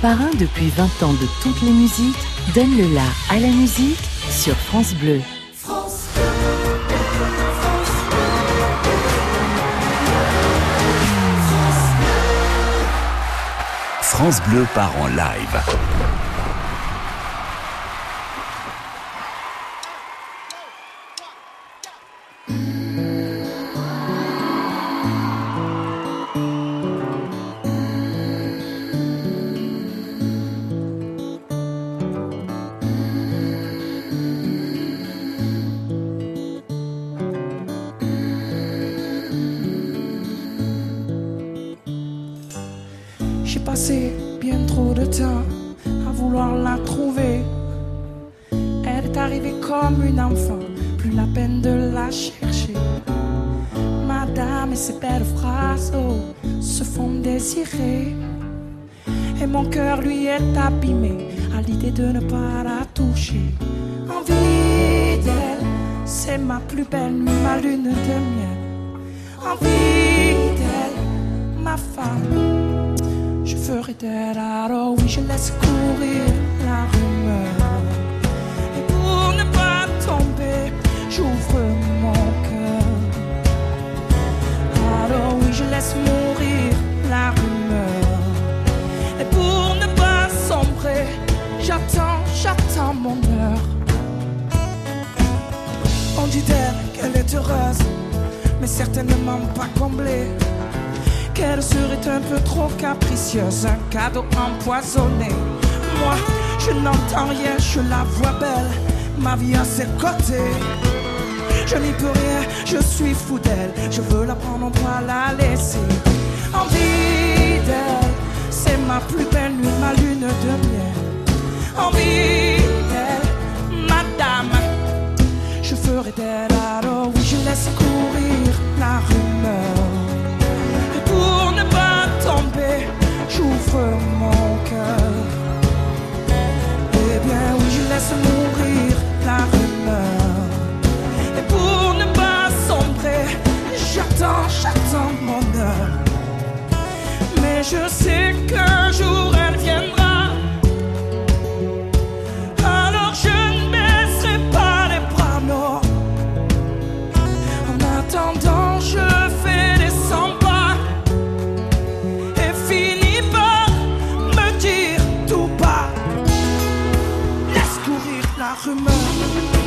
parrain depuis 20 ans de toutes les musiques, donne le la à la musique sur France Bleu. France Bleu part en live. Et mon cœur lui est abîmé à l'idée de ne pas la toucher. Envie d'elle, c'est ma plus belle ma lune de miel. Envie d'elle, ma femme. Je ferai d'elle, alors oui, je laisse courir la rumeur. Et pour ne pas tomber, j'ouvre Alors oui, je laisse mourir la rumeur. Et pour ne pas sombrer, j'attends, j'attends mon heure. On dit d'elle qu'elle est heureuse, mais certainement pas comblée. Qu'elle serait un peu trop capricieuse, un cadeau empoisonné. Moi, je n'entends rien, je la vois belle, ma vie à ses côtés. Je n'y peux rien, je suis fou d'elle, je veux la prendre, on doit la laisser envie d'elle. C'est ma plus belle nuit, ma lune de miel. Envie d'elle, madame. Je ferai d'elle alors, oui, je laisse courir la rumeur. Et pour ne pas tomber, j'ouvre mon cœur. Eh bien, oui, je laisse mourir la rumeur pour ne pas sombrer. J'attends, j'attends mon heure. Mais je sais qu'un jour elle viendra. Alors je ne baisserai pas les bras, non. En attendant, je fais des 100 pas. Et finis par me dire tout bas. Laisse courir la rumeur.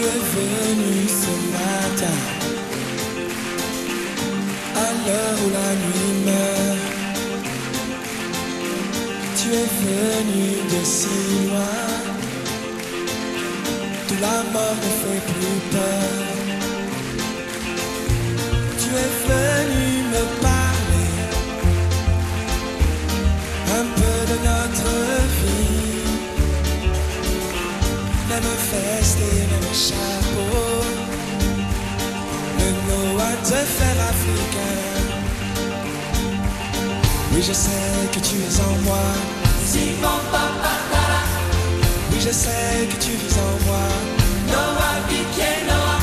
Tu es venu ce matin, à l'heure où la nuit meurt. Tu es venu de si loin, d'où la mort ne fait plus peur. Même feste et même chapeau Le Noah te faire africain. Oui je sais que tu es en moi. Oui je sais que tu vis en moi. Noah Piquet Noah.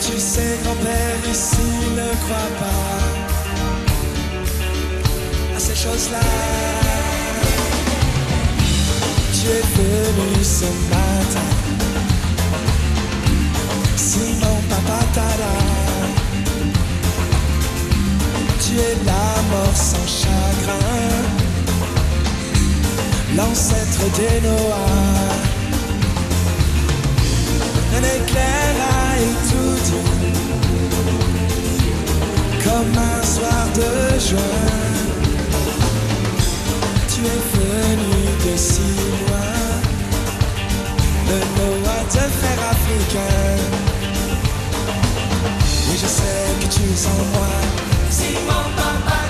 Tu sais grand-père ici ne croit pas À ces choses-là tu es venu ce matin. Simon Papatada Tu es la mort sans chagrin. L'ancêtre des Noah. Un éclair a tout dit Comme un soir de juin. Tu es venu de si Le Noah te faire africain. Oui je sais que tu es en moi. Simon Papa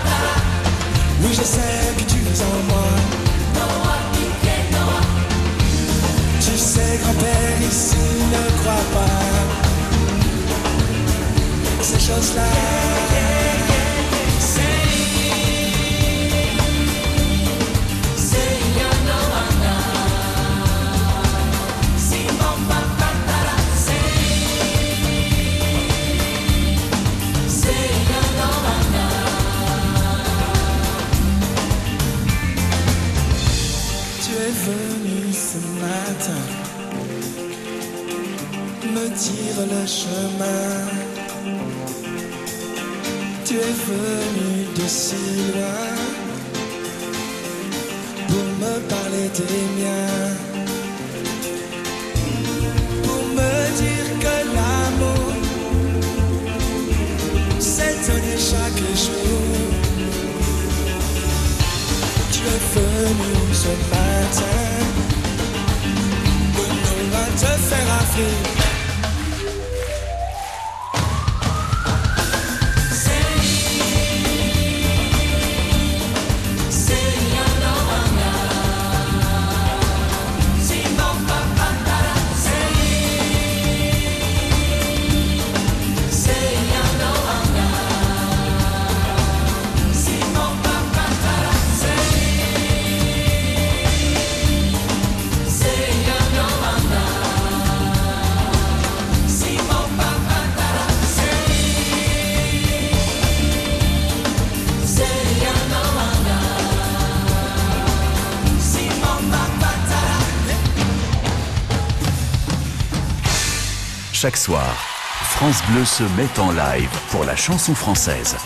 Oui je sais que tu es en moi. Tu sais grand-père ici ne croit pas. Ces choses-là me dire le chemin. Tu es venu de si loin pour me parler des miens. Pour me dire que l'amour s'est donné chaque jour. Tu es venu ce matin pour nous te faire afrique. Chaque soir, France Bleu se met en live pour la chanson française.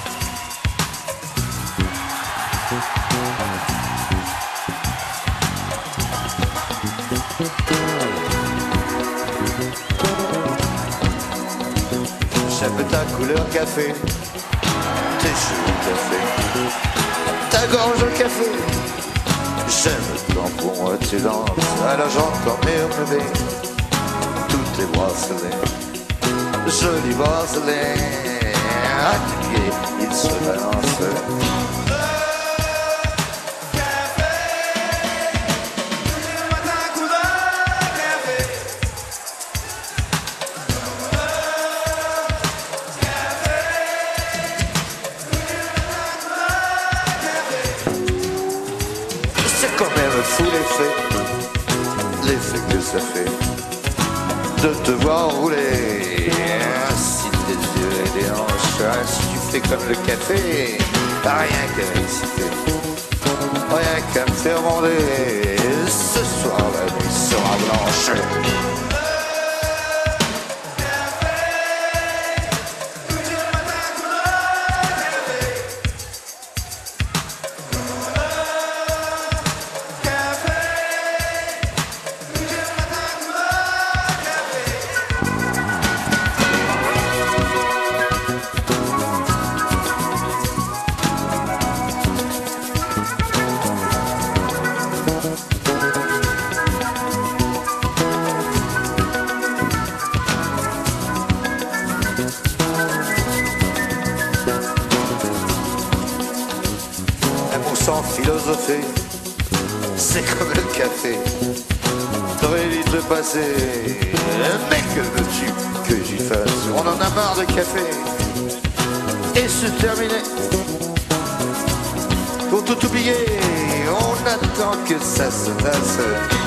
J'aime ta couleur café, tes cheveux café, ta gorge au café. J'aime pour moi tu danses, alors j'entends murmurer tes bracelets, jolis bracelets, à tes pieds ils se balancent. C'est quand même fou l'effet, l'effet que ça fait de te voir rouler. Si tes yeux des hanches. Si tu fais comme le café, t'as rien qu'à m'exciter. Rien qu'à me faire bander. Ce soir, la nuit sera blanche. Mais que veux-tu que j'y fasse On en a marre de café. Et se terminer. Pour tout oublier, on attend que ça se passe.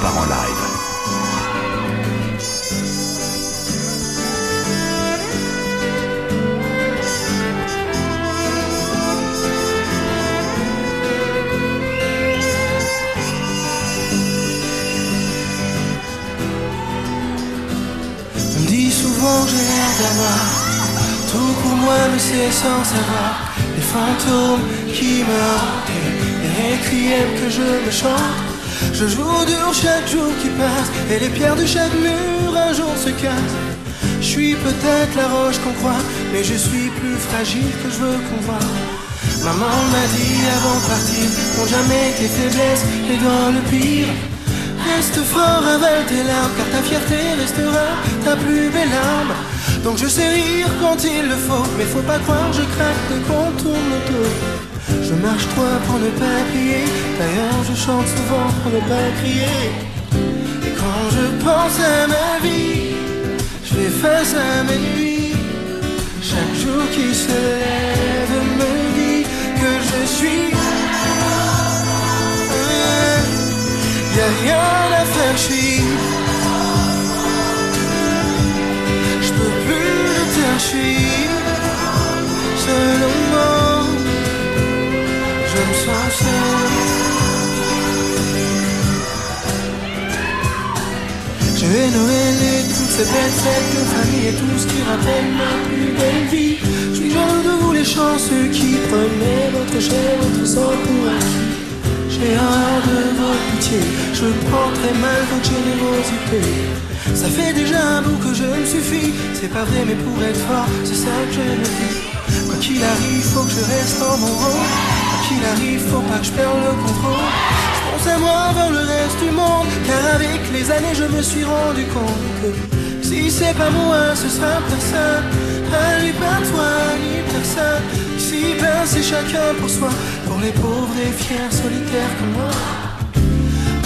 Part en live. J'ai l'air d'avoir tout pour moi, mais c'est sans savoir les fantômes qui me hantent requiem que je me chante. Je joue dur chaque jour qui passe et les pierres de chaque mur un jour se cassent. Je suis peut-être la roche qu'on croit, mais je suis plus fragile que je veux qu'on voit. Maman m'a dit avant de partir, n'ont jamais tes faiblesses et dans le pire. Reste fort avec tes larmes, car ta fierté restera ta plus belle arme. Donc je sais rire quand il le faut, mais faut pas croire, je craque de qu'on tourne autour. Je marche toi pour ne pas crier, d'ailleurs je chante souvent pour ne pas crier. Et quand je pense à ma vie, je fais face à mes nuits. Chaque jour qui se lève me dit que je suis. Y a rien à faire, suis. Je peux plus le taire, ces belles fêtes de famille et tout ce qui rappelle ma plus belle vie. Je suis jaloux de vous les chanceux qui prenez votre j'ai votre sang pour acquis. J'ai horreur de votre pitié, je prends très mal votre générosité. Ça fait déjà un bout que je me suffis, c'est pas vrai mais pour être fort, c'est ça que je me dis. Quoi qu'il arrive, faut que je reste en mon rôle. Quoi qu'il arrive, faut pas que je perde le contrôle. Je pense à moi vers le reste du monde, car avec les années je me suis rendu compte que si c'est pas moi, ce sera personne. Ah, ni pas toi, ni personne. Si ben c'est chacun pour soi, pour les pauvres et fiers solitaires comme moi.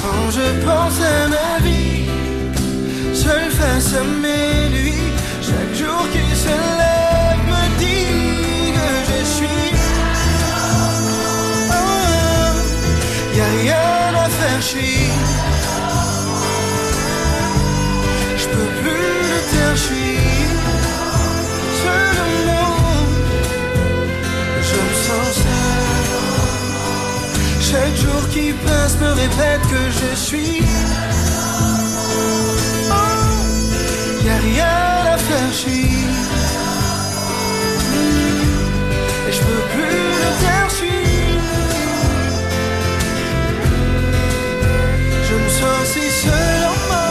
Quand je pense à ma vie, suis. Oh, y a rien à faire, je suis. Mm. Et je peux plus le taire, je. Je me sens si seul en moi.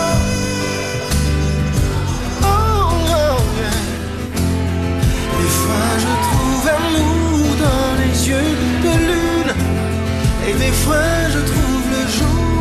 Oh, oh. Des fois je trouve amour dans les yeux de lune Et des fois je trouve le jour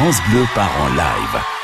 France Bleu part en live.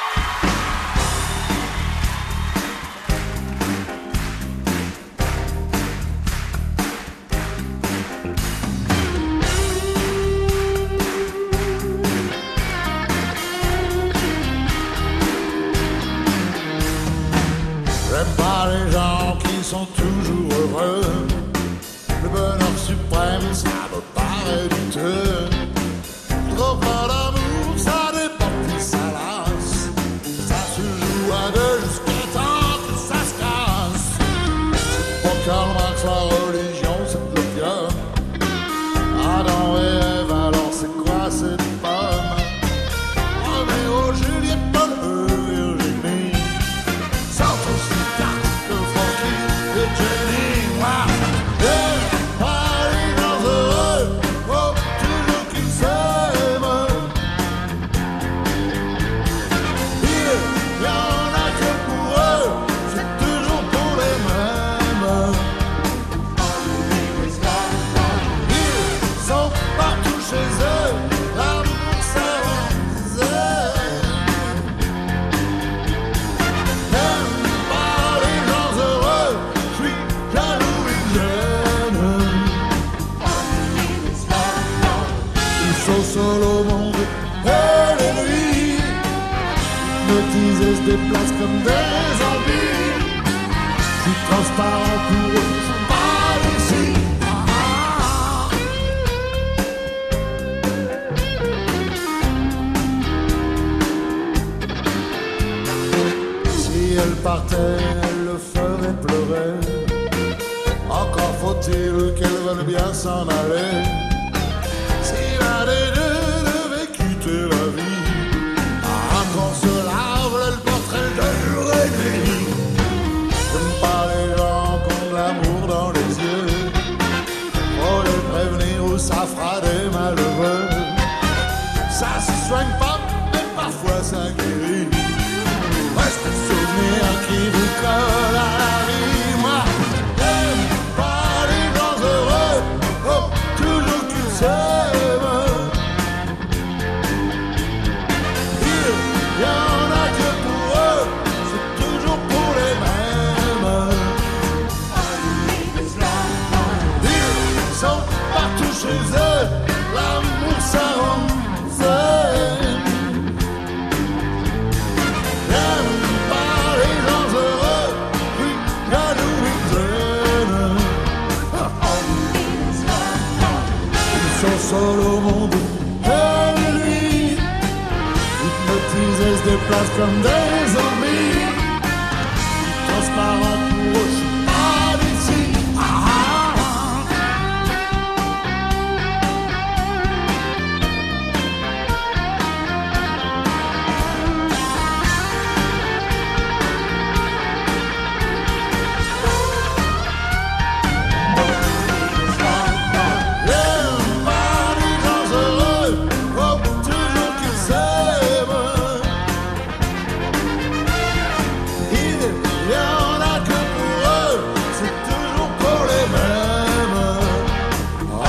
Déplacent comme des zombies. Suis transparent pour eux, pas. Si elle partait, elle le ferait pleurer. Encore faut-il qu'elle veuille bien s'en aller. Qui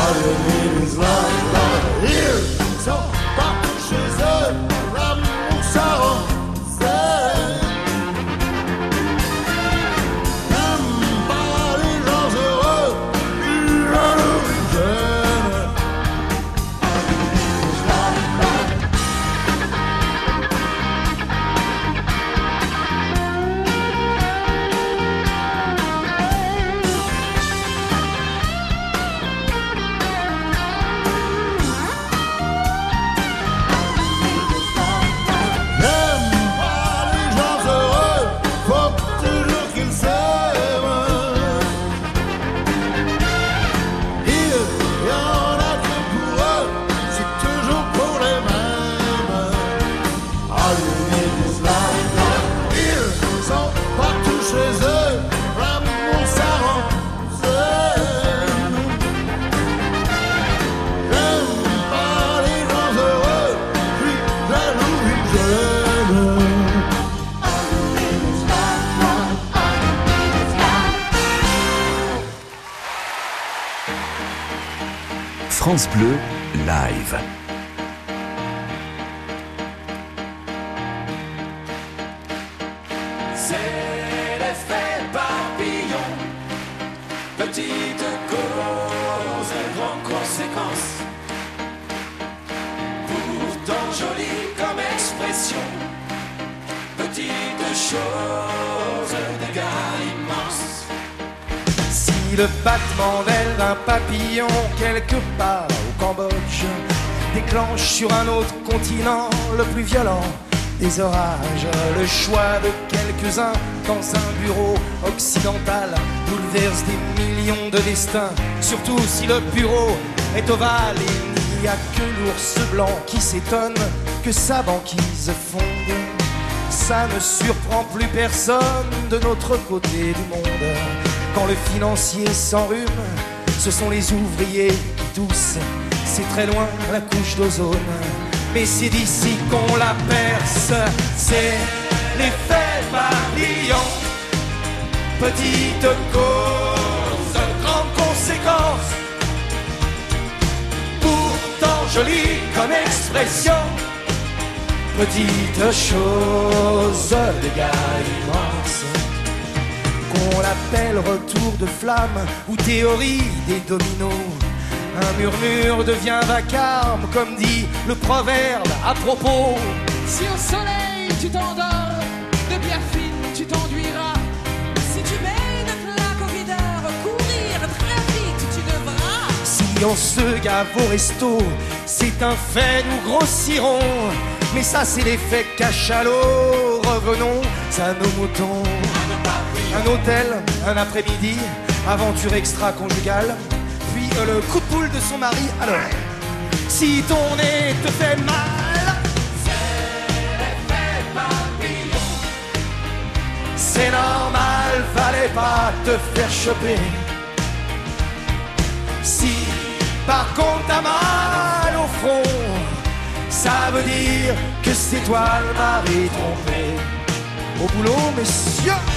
Allez, les là, là, ils sont partout France Bleu, live. C'est l'effet papillon. Petite cause, grande conséquence. Pourtant jolie comme expression. Petite chose, dégâts immenses. Si le battement d'aile d'un quelque part au Cambodge déclenche sur un autre continent le plus violent des orages, le choix de quelques-uns dans un bureau occidental bouleverse des millions de destins, surtout si le bureau est ovale et il n'y a que l'ours blanc qui s'étonne que sa banquise fonde. Ça ne surprend plus personne de notre côté du monde. Quand le financier s'enrhume, ce sont les ouvriers qui toussent. C'est très loin la couche d'ozone, mais c'est d'ici qu'on la perce. C'est l'effet papillon. Petite cause, grande conséquence. Pourtant jolie comme expression. Petite chose, dégâts immenses qu'on l'appelle retour de flamme ou théorie des dominos. Un murmure devient vacarme, comme dit le proverbe à propos. Si au soleil tu t'endors, de pierre fine tu t'enduiras. Si tu mets une claque au videur, courir très vite tu devras. Si on se gave au resto, c'est un fait, nous grossirons. Mais ça, c'est l'effet cachalot. Revenons à nos moutons. Un hôtel, un après-midi, aventure extra-conjugale. Puis euh, le coup de poule de son mari. Alors, si ton nez te fait mal, c'est normal, fallait pas te faire choper. Si par contre t'as mal au front, ça veut dire que c'est toi le mari trompé. Au boulot, messieurs.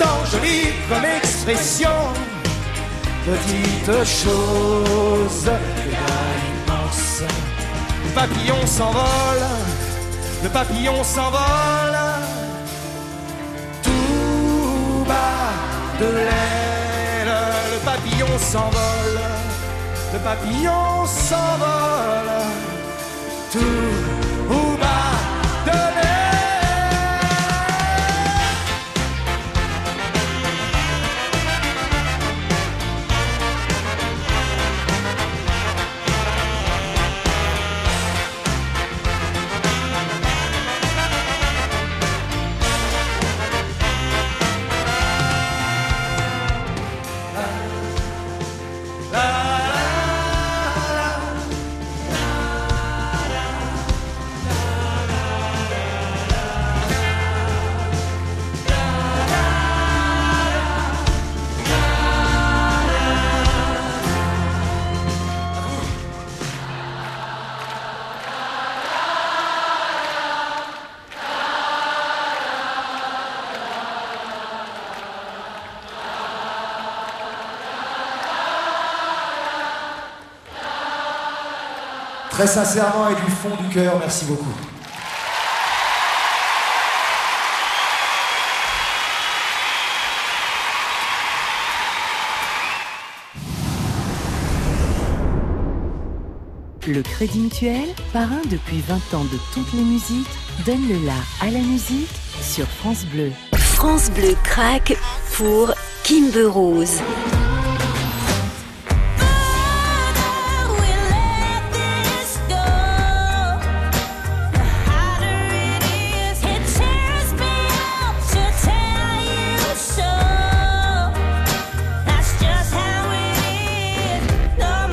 Pourtant jolie comme expression. Petite chose, immense. Le papillon s'envole, le papillon s'envole. Tout bas de l'aile, le papillon s'envole, le papillon s'envole. Tout Très sincèrement et du fond du cœur, merci beaucoup. Le Crédit Mutuel, parrain depuis 20 ans de toutes les musiques, donne le la à la musique sur France Bleu. France Bleu craque pour Kimber Rose.